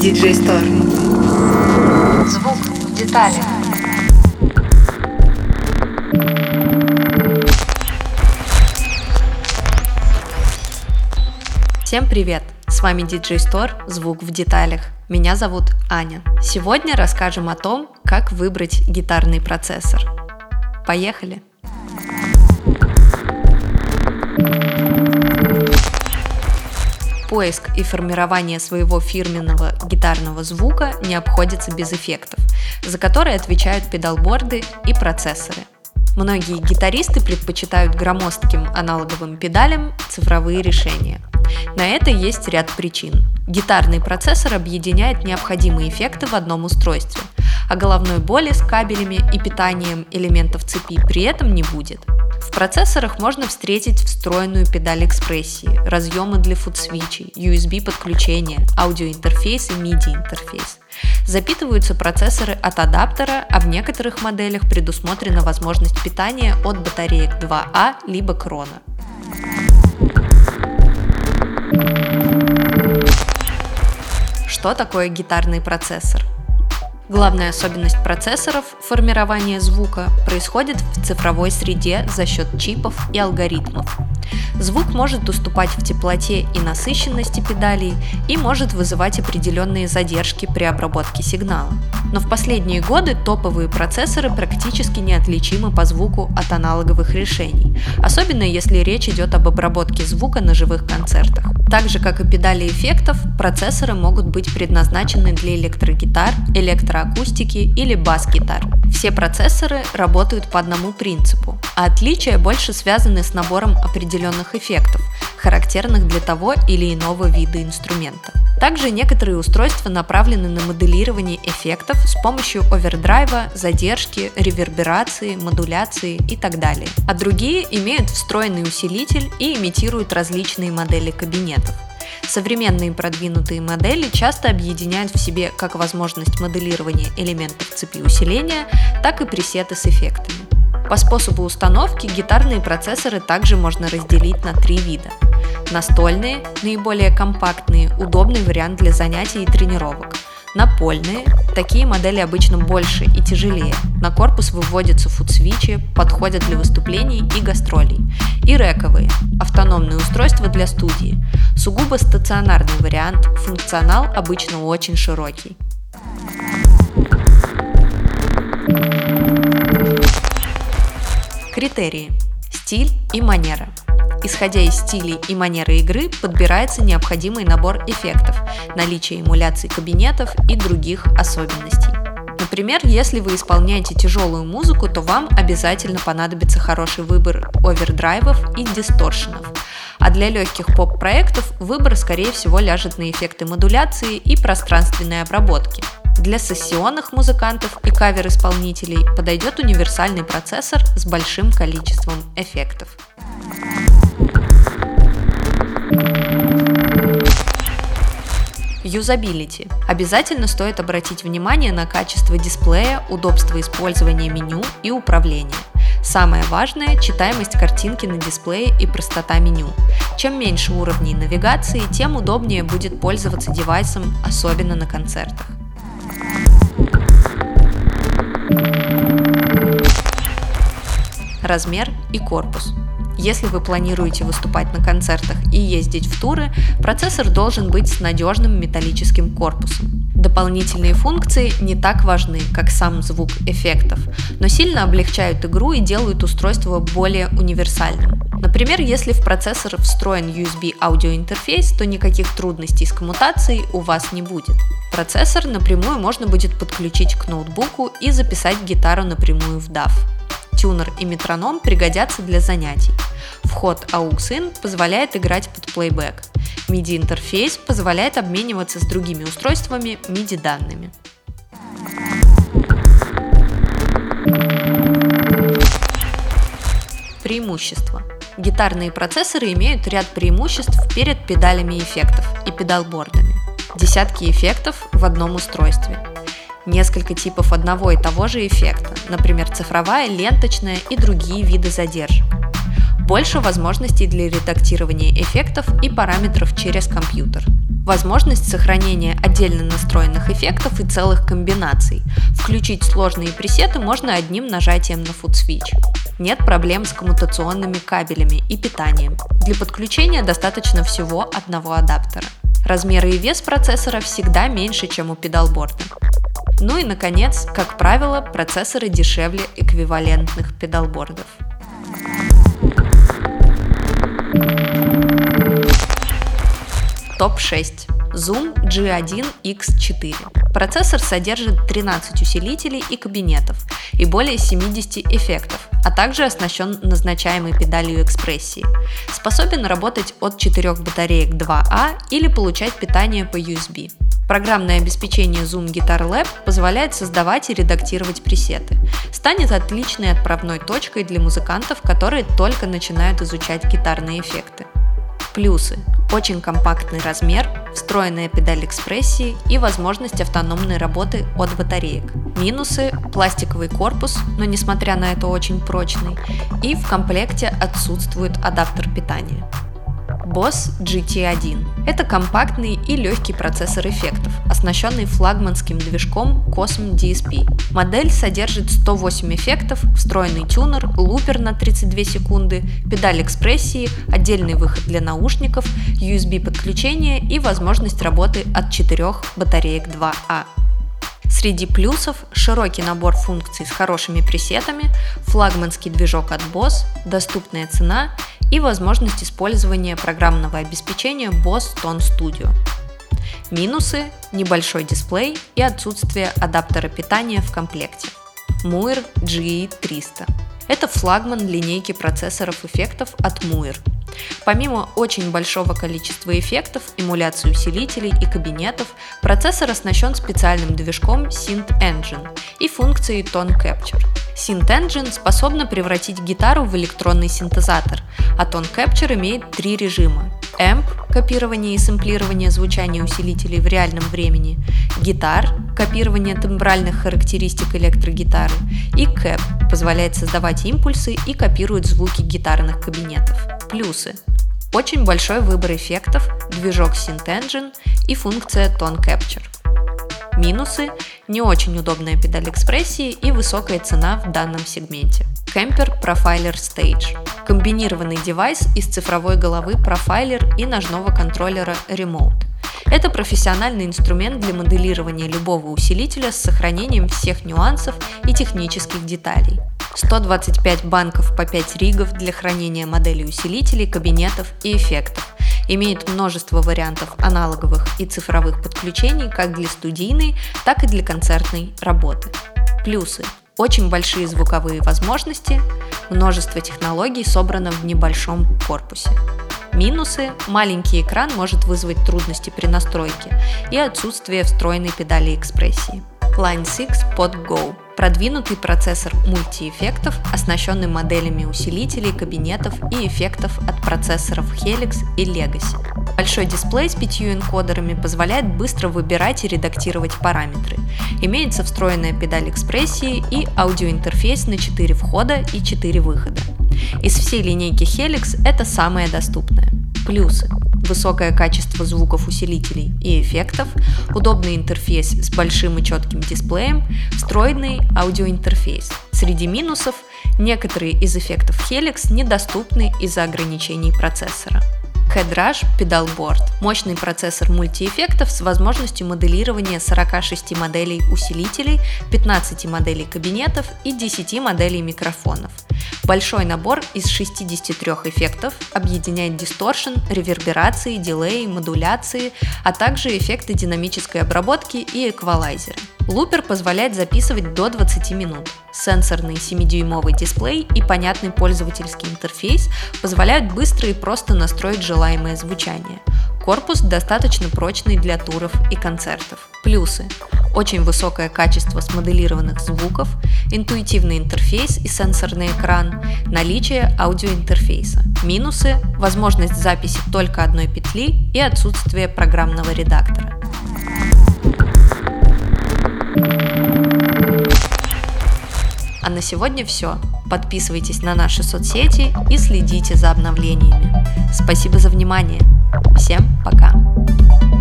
DJ Store. Звук в деталях. Всем привет! С вами DJ Store «Звук в деталях». Меня зовут Аня. Сегодня расскажем о том, как выбрать гитарный процессор. Поехали! Поиск и формирование своего фирменного гитарного звука не обходится без эффектов, за которые отвечают педалборды и процессоры. Многие гитаристы предпочитают громоздким аналоговым педалям цифровые решения. На это есть ряд причин. Гитарный процессор объединяет необходимые эффекты в одном устройстве, а головной боли с кабелями и питанием элементов цепи при этом не будет. В процессорах можно встретить встроенную педаль экспрессии, разъемы для фудсвичей, USB подключения, аудиоинтерфейс и MIDI интерфейс. Запитываются процессоры от адаптера, а в некоторых моделях предусмотрена возможность питания от батареек 2А либо крона. Что такое гитарный процессор? Главная особенность процессоров – формирование звука – происходит в цифровой среде за счет чипов и алгоритмов. Звук может уступать в теплоте и насыщенности педалей и может вызывать определенные задержки при обработке сигнала. Но в последние годы топовые процессоры практически неотличимы по звуку от аналоговых решений, особенно если речь идет об обработке звука на живых концертах. Так же, как и педали эффектов, процессоры могут быть предназначены для электрогитар, электроакустики или бас-гитар. Все процессоры работают по одному принципу, а отличия больше связаны с набором определенных эффектов, характерных для того или иного вида инструмента. Также некоторые устройства направлены на моделирование эффектов с помощью овердрайва, задержки, реверберации, модуляции и так далее. А другие имеют встроенный усилитель и имитируют различные модели кабинетов. Современные продвинутые модели часто объединяют в себе как возможность моделирования элементов цепи усиления, так и пресеты с эффектами. По способу установки гитарные процессоры также можно разделить на три вида. Настольные, наиболее компактные, удобный вариант для занятий и тренировок. Напольные, такие модели обычно больше и тяжелее. На корпус выводятся фудсвичи, подходят для выступлений и гастролей. И рековые, автономные устройства для студии. Сугубо стационарный вариант, функционал обычно очень широкий. Критерии. Стиль и манера. Исходя из стилей и манеры игры, подбирается необходимый набор эффектов, наличие эмуляций кабинетов и других особенностей. Например, если вы исполняете тяжелую музыку, то вам обязательно понадобится хороший выбор овердрайвов и дисторшенов. А для легких поп-проектов выбор, скорее всего, ляжет на эффекты модуляции и пространственной обработки – для сессионных музыкантов и кавер-исполнителей подойдет универсальный процессор с большим количеством эффектов. Юзабилити. Обязательно стоит обратить внимание на качество дисплея, удобство использования меню и управления. Самое важное – читаемость картинки на дисплее и простота меню. Чем меньше уровней навигации, тем удобнее будет пользоваться девайсом, особенно на концертах. Размер и корпус. Если вы планируете выступать на концертах и ездить в туры, процессор должен быть с надежным металлическим корпусом. Дополнительные функции не так важны, как сам звук эффектов, но сильно облегчают игру и делают устройство более универсальным. Например, если в процессор встроен USB аудиоинтерфейс, то никаких трудностей с коммутацией у вас не будет. Процессор напрямую можно будет подключить к ноутбуку и записать гитару напрямую в DAW. Тюнер и метроном пригодятся для занятий. Вход AUX-IN позволяет играть под плейбэк. MIDI-интерфейс позволяет обмениваться с другими устройствами MIDI-данными. Преимущества. Гитарные процессоры имеют ряд преимуществ перед педалями эффектов и педалбордами. Десятки эффектов в одном устройстве. Несколько типов одного и того же эффекта, например, цифровая, ленточная и другие виды задержек. Больше возможностей для редактирования эффектов и параметров через компьютер. Возможность сохранения отдельно настроенных эффектов и целых комбинаций. Включить сложные пресеты можно одним нажатием на Switch. Нет проблем с коммутационными кабелями и питанием. Для подключения достаточно всего одного адаптера. Размеры и вес процессора всегда меньше, чем у педалборда. Ну и, наконец, как правило, процессоры дешевле эквивалентных педалбордов. Топ-6. Zoom G1X4. Процессор содержит 13 усилителей и кабинетов и более 70 эффектов, а также оснащен назначаемой педалью экспрессии. Способен работать от 4 батареек 2А или получать питание по USB. Программное обеспечение Zoom Guitar Lab позволяет создавать и редактировать пресеты. Станет отличной отправной точкой для музыкантов, которые только начинают изучать гитарные эффекты. Плюсы. Очень компактный размер, встроенная педаль экспрессии и возможность автономной работы от батареек. Минусы – пластиковый корпус, но несмотря на это очень прочный, и в комплекте отсутствует адаптер питания. Boss GT1. Это компактный и легкий процессор эффектов, оснащенный флагманским движком Cosm DSP. Модель содержит 108 эффектов, встроенный тюнер, лупер на 32 секунды, педаль экспрессии, отдельный выход для наушников, USB подключение и возможность работы от 4 батареек 2А. Среди плюсов – широкий набор функций с хорошими пресетами, флагманский движок от Boss, доступная цена и возможность использования программного обеспечения Boss Tone Studio. Минусы – небольшой дисплей и отсутствие адаптера питания в комплекте. Muir GE300 – это флагман линейки процессоров эффектов от Muir – Помимо очень большого количества эффектов, эмуляции усилителей и кабинетов, процессор оснащен специальным движком Synth Engine и функцией Tone Capture. Synth Engine способна превратить гитару в электронный синтезатор, а Tone Capture имеет три режима AMP – копирование и сэмплирование звучания усилителей в реальном времени, гитар – копирование тембральных характеристик электрогитары, и CAP – позволяет создавать импульсы и копирует звуки гитарных кабинетов. Плюсы. Очень большой выбор эффектов, движок Synth Engine и функция Tone Capture. Минусы – не очень удобная педаль экспрессии и высокая цена в данном сегменте. Camper Profiler Stage – комбинированный девайс из цифровой головы профайлер и ножного контроллера Remote. Это профессиональный инструмент для моделирования любого усилителя с сохранением всех нюансов и технических деталей. 125 банков по 5 ригов для хранения моделей усилителей, кабинетов и эффектов. Имеет множество вариантов аналоговых и цифровых подключений как для студийной, так и для концертной работы. Плюсы. Очень большие звуковые возможности, множество технологий собрано в небольшом корпусе. Минусы – маленький экран может вызвать трудности при настройке и отсутствие встроенной педали экспрессии. Line 6 Pod Go – продвинутый процессор мультиэффектов, оснащенный моделями усилителей, кабинетов и эффектов от процессоров Helix и Legacy. Большой дисплей с пятью энкодерами позволяет быстро выбирать и редактировать параметры. Имеется встроенная педаль экспрессии и аудиоинтерфейс на 4 входа и 4 выхода. Из всей линейки Helix это самое доступное. Плюсы высокое качество звуков усилителей и эффектов, удобный интерфейс с большим и четким дисплеем, встроенный аудиоинтерфейс. Среди минусов некоторые из эффектов Helix недоступны из-за ограничений процессора. Headrush Pedalboard – мощный процессор мультиэффектов с возможностью моделирования 46 моделей усилителей, 15 моделей кабинетов и 10 моделей микрофонов. Большой набор из 63 эффектов объединяет дисторшн, реверберации, дилей, модуляции, а также эффекты динамической обработки и эквалайзеры. Лупер позволяет записывать до 20 минут. Сенсорный 7-дюймовый дисплей и понятный пользовательский интерфейс позволяют быстро и просто настроить желаемое звучание. Корпус достаточно прочный для туров и концертов. Плюсы. Очень высокое качество смоделированных звуков, интуитивный интерфейс и сенсорный экран, наличие аудиоинтерфейса. Минусы – возможность записи только одной петли и отсутствие программного редактора. А на сегодня все. Подписывайтесь на наши соцсети и следите за обновлениями. Спасибо за внимание. Всем пока.